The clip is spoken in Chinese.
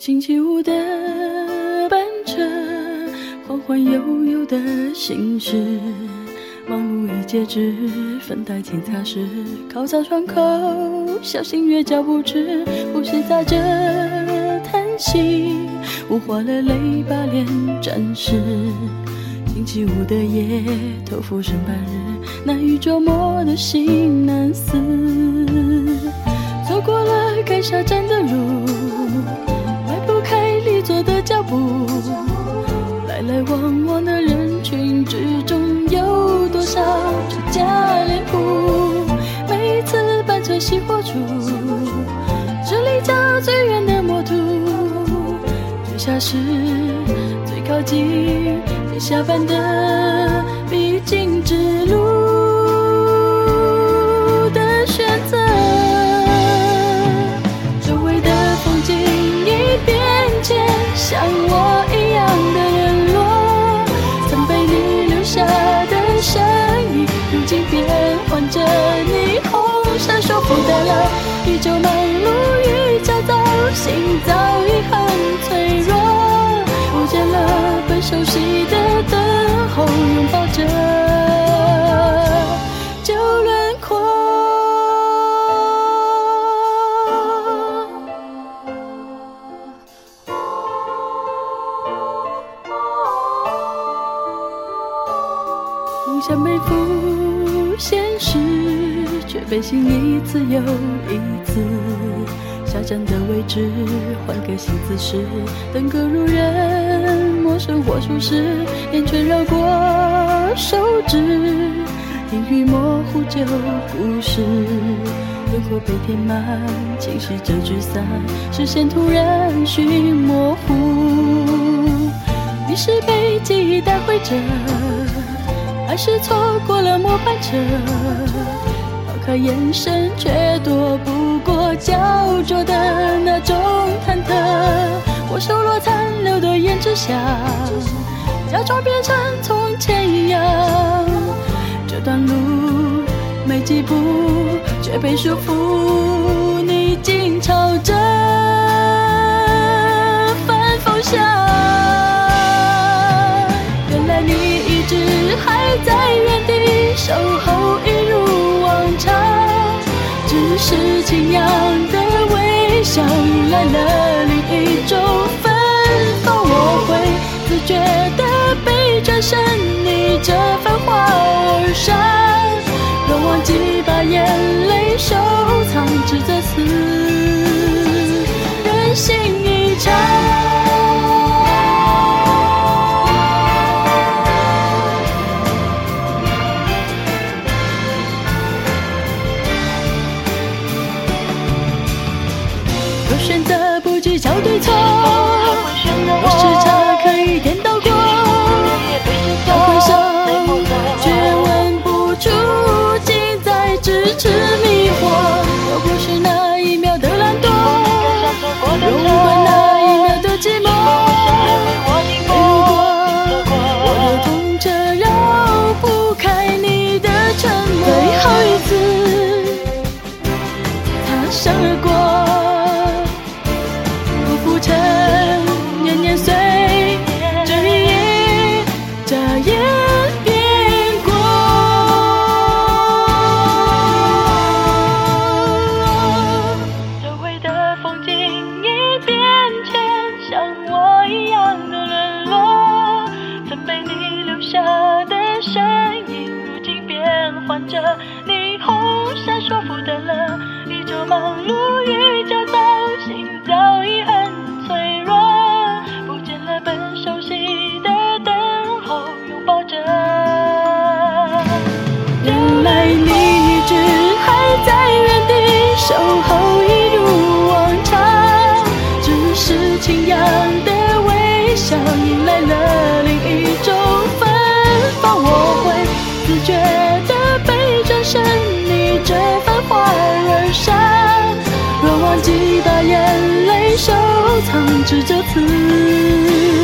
星期五的班车，缓缓悠悠的行驶，忙碌已截止，粉黛轻擦拭，靠在窗口，小心月脚步迟，呼吸杂着叹息，雾化了泪把脸沾湿。星期五的夜，头浮生半日，难于捉摸的心难思。走过了该下站的路，次班车熄火处，是离家最远的魔都，最下是最靠近。下班的必经之路熟悉的等候。拥抱着旧轮廓，梦想背负现实，却被心一次又一次。下站的位置，换个新姿势，等个路人。生活舒适，眼圈绕过手指，阴雨模糊旧故事，轮廓被填满，清晰着聚散，视线突然寻模糊。你是被记忆带回着，还是错过了末班车？抛开眼神，却躲不过焦灼的那种忐忑。我收落残留的胭脂香，假装变成从前一样。这段路没几步，却被束缚。你静朝着反方向，原来你一直还在原地守候，一如往常。只是晴阳的微笑迎来了中芬芳，我会自觉地背转身，逆着繁华而上，若忘记把眼泪收藏，只在此。只这次。